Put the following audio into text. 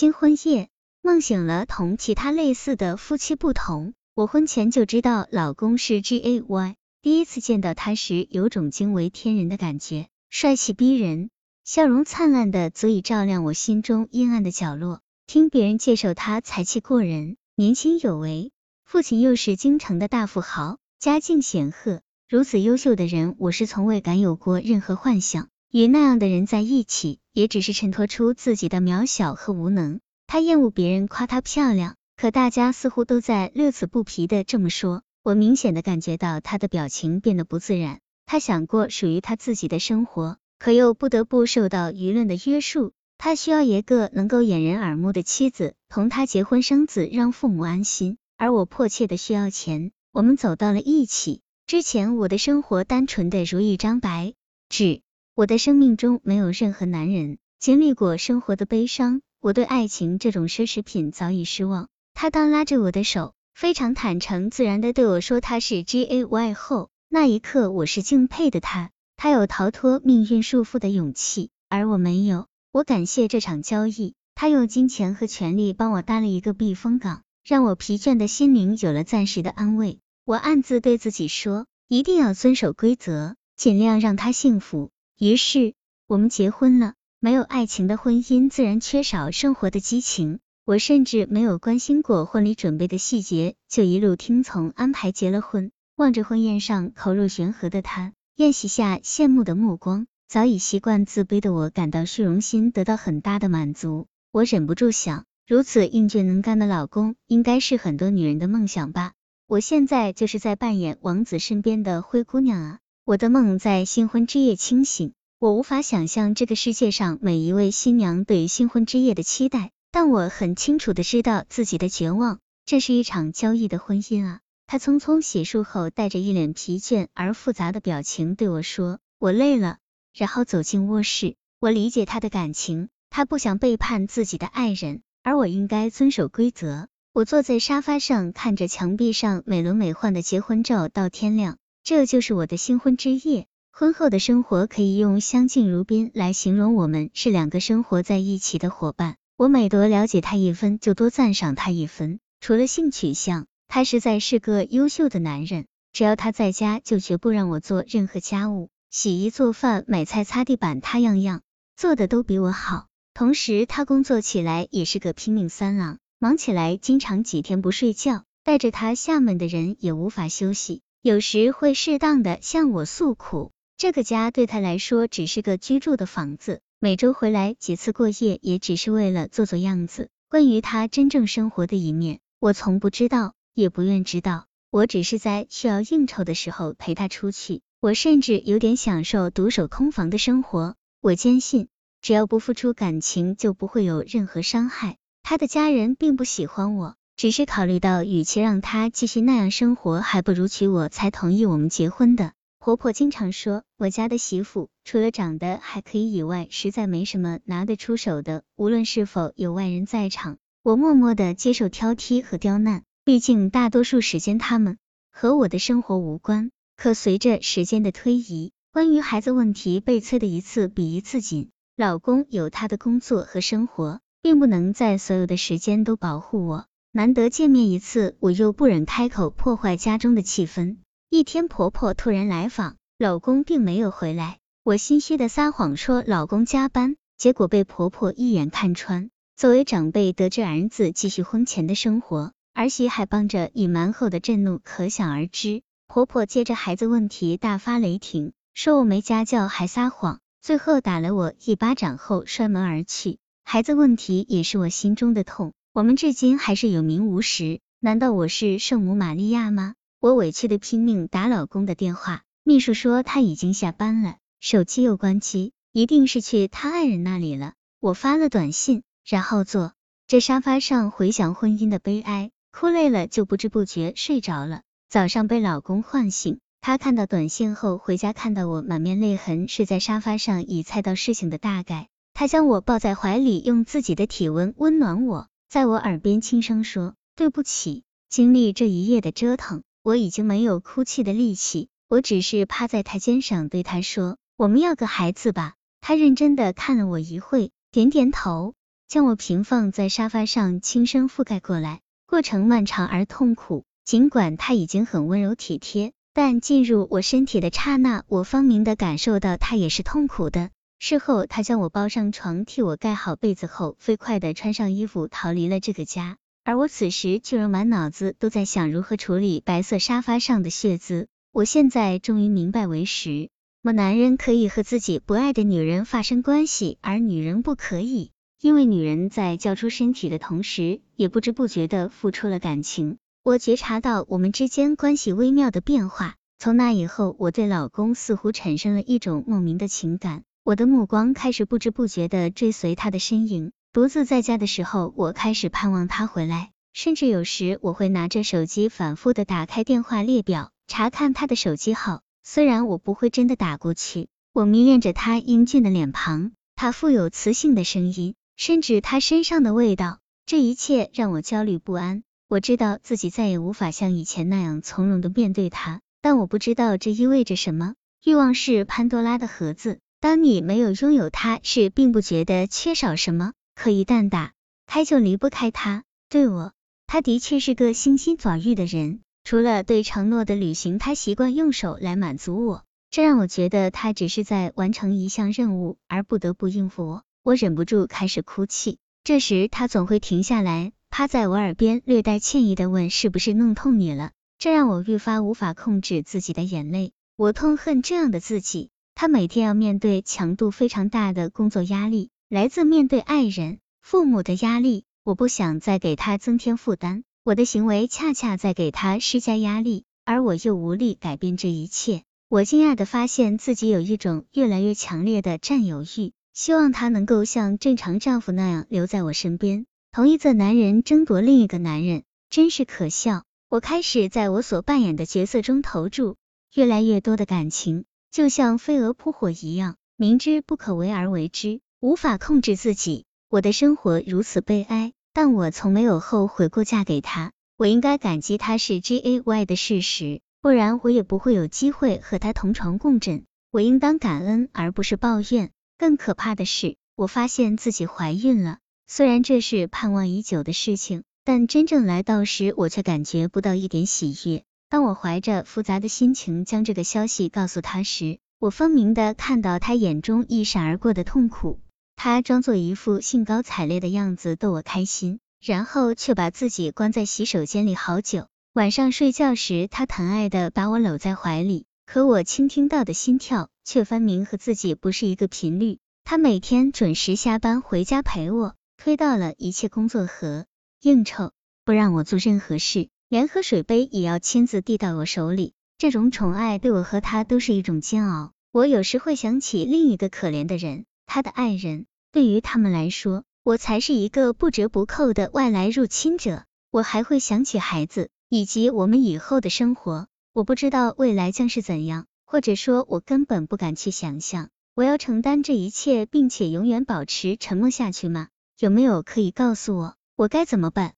新婚夜，梦醒了，同其他类似的夫妻不同，我婚前就知道老公是 G A Y，第一次见到他时，有种惊为天人的感觉，帅气逼人，笑容灿烂的足以照亮我心中阴暗的角落。听别人介绍他才气过人，年轻有为，父亲又是京城的大富豪，家境显赫。如此优秀的人，我是从未敢有过任何幻想。与那样的人在一起，也只是衬托出自己的渺小和无能。他厌恶别人夸她漂亮，可大家似乎都在乐此不疲的这么说。我明显的感觉到他的表情变得不自然。他想过属于他自己的生活，可又不得不受到舆论的约束。他需要一个能够掩人耳目的妻子，同他结婚生子，让父母安心。而我迫切的需要钱。我们走到了一起。之前我的生活单纯的如一张白纸，我的生命中没有任何男人。经历过生活的悲伤，我对爱情这种奢侈品早已失望。他当拉着我的手，非常坦诚自然的对我说他是 G A Y 后，那一刻我是敬佩的他。他有逃脱命运束缚的勇气，而我没有。我感谢这场交易，他用金钱和权力帮我搭了一个避风港，让我疲倦的心灵有了暂时的安慰。我暗自对自己说，一定要遵守规则，尽量让他幸福。于是，我们结婚了。没有爱情的婚姻，自然缺少生活的激情。我甚至没有关心过婚礼准备的细节，就一路听从安排结了婚。望着婚宴上口若悬河的他，宴席下羡慕的目光。早已习惯自卑的我，感到虚荣心得到很大的满足。我忍不住想，如此英俊能干的老公，应该是很多女人的梦想吧？我现在就是在扮演王子身边的灰姑娘啊！我的梦在新婚之夜清醒，我无法想象这个世界上每一位新娘对新婚之夜的期待，但我很清楚的知道自己的绝望。这是一场交易的婚姻啊！他匆匆洗漱后，带着一脸疲倦而复杂的表情对我说：“我累了。”然后走进卧室，我理解他的感情，他不想背叛自己的爱人，而我应该遵守规则。我坐在沙发上，看着墙壁上美轮美奂的结婚照到天亮，这就是我的新婚之夜。婚后的生活可以用相敬如宾来形容，我们是两个生活在一起的伙伴。我每多了解他一分，就多赞赏他一分。除了性取向，他实在是个优秀的男人。只要他在家，就绝不让我做任何家务。洗衣做饭、买菜、擦地板，他样样做的都比我好。同时，他工作起来也是个拼命三郎，忙起来经常几天不睡觉。带着他厦门的人也无法休息，有时会适当的向我诉苦。这个家对他来说只是个居住的房子，每周回来几次过夜，也只是为了做做样子。关于他真正生活的一面，我从不知道，也不愿知道。我只是在需要应酬的时候陪他出去。我甚至有点享受独守空房的生活。我坚信，只要不付出感情，就不会有任何伤害。他的家人并不喜欢我，只是考虑到，与其让他继续那样生活，还不如娶我，才同意我们结婚的。婆婆经常说，我家的媳妇除了长得还可以以外，实在没什么拿得出手的。无论是否有外人在场，我默默的接受挑剔和刁难。毕竟大多数时间，他们和我的生活无关。可随着时间的推移，关于孩子问题被催的一次比一次紧。老公有他的工作和生活，并不能在所有的时间都保护我。难得见面一次，我又不忍开口破坏家中的气氛。一天，婆婆突然来访，老公并没有回来。我心虚的撒谎说老公加班，结果被婆婆一眼看穿。作为长辈，得知儿子继续婚前的生活，儿媳还帮着隐瞒后的震怒可想而知。婆婆接着孩子问题大发雷霆，说我没家教还撒谎，最后打了我一巴掌后摔门而去。孩子问题也是我心中的痛，我们至今还是有名无实。难道我是圣母玛利亚吗？我委屈的拼命打老公的电话，秘书说他已经下班了，手机又关机，一定是去他爱人那里了。我发了短信，然后坐这沙发上回想婚姻的悲哀，哭累了就不知不觉睡着了。早上被老公唤醒，他看到短信后回家，看到我满面泪痕睡在沙发上，已猜到事情的大概。他将我抱在怀里，用自己的体温温暖我，在我耳边轻声说：“对不起，经历这一夜的折腾，我已经没有哭泣的力气。”我只是趴在他肩上对他说：“我们要个孩子吧。”他认真的看了我一会，点点头。将我平放在沙发上，轻声覆盖过来。过程漫长而痛苦，尽管他已经很温柔体贴，但进入我身体的刹那，我分明的感受到他也是痛苦的。事后，他将我抱上床，替我盖好被子后，飞快的穿上衣服，逃离了这个家。而我此时却仍满脑子都在想如何处理白色沙发上的血渍。我现在终于明白为实，么男人可以和自己不爱的女人发生关系，而女人不可以。因为女人在交出身体的同时，也不知不觉的付出了感情。我觉察到我们之间关系微妙的变化。从那以后，我对老公似乎产生了一种莫名的情感。我的目光开始不知不觉的追随他的身影。独自在家的时候，我开始盼望他回来，甚至有时我会拿着手机反复的打开电话列表，查看他的手机号。虽然我不会真的打过去，我迷恋着他英俊的脸庞，他富有磁性的声音。甚至他身上的味道，这一切让我焦虑不安。我知道自己再也无法像以前那样从容的面对他，但我不知道这意味着什么。欲望是潘多拉的盒子，当你没有拥有它时，并不觉得缺少什么，可一旦打开就离不开它。对我，他的确是个星星爪玉的人。除了对承诺的履行，他习惯用手来满足我，这让我觉得他只是在完成一项任务，而不得不应付我。我忍不住开始哭泣，这时他总会停下来，趴在我耳边，略带歉意的问：“是不是弄痛你了？”这让我愈发无法控制自己的眼泪。我痛恨这样的自己。他每天要面对强度非常大的工作压力，来自面对爱人、父母的压力。我不想再给他增添负担，我的行为恰恰在给他施加压力，而我又无力改变这一切。我惊讶的发现自己有一种越来越强烈的占有欲。希望他能够像正常丈夫那样留在我身边。同一个男人争夺另一个男人，真是可笑。我开始在我所扮演的角色中投注越来越多的感情，就像飞蛾扑火一样，明知不可为而为之，无法控制自己。我的生活如此悲哀，但我从没有后悔过嫁给他。我应该感激他是 G A Y 的事实，不然我也不会有机会和他同床共枕。我应当感恩，而不是抱怨。更可怕的是，我发现自己怀孕了。虽然这是盼望已久的事情，但真正来到时，我却感觉不到一点喜悦。当我怀着复杂的心情将这个消息告诉他时，我分明的看到他眼中一闪而过的痛苦。他装作一副兴高采烈的样子逗我开心，然后却把自己关在洗手间里好久。晚上睡觉时，他疼爱的把我搂在怀里。可我倾听到的心跳却分明和自己不是一个频率。他每天准时下班回家陪我，推到了一切工作和应酬，不让我做任何事，连喝水杯也要亲自递到我手里。这种宠爱对我和他都是一种煎熬。我有时会想起另一个可怜的人，他的爱人。对于他们来说，我才是一个不折不扣的外来入侵者。我还会想起孩子，以及我们以后的生活。我不知道未来将是怎样，或者说，我根本不敢去想象。我要承担这一切，并且永远保持沉默下去吗？有没有可以告诉我，我该怎么办？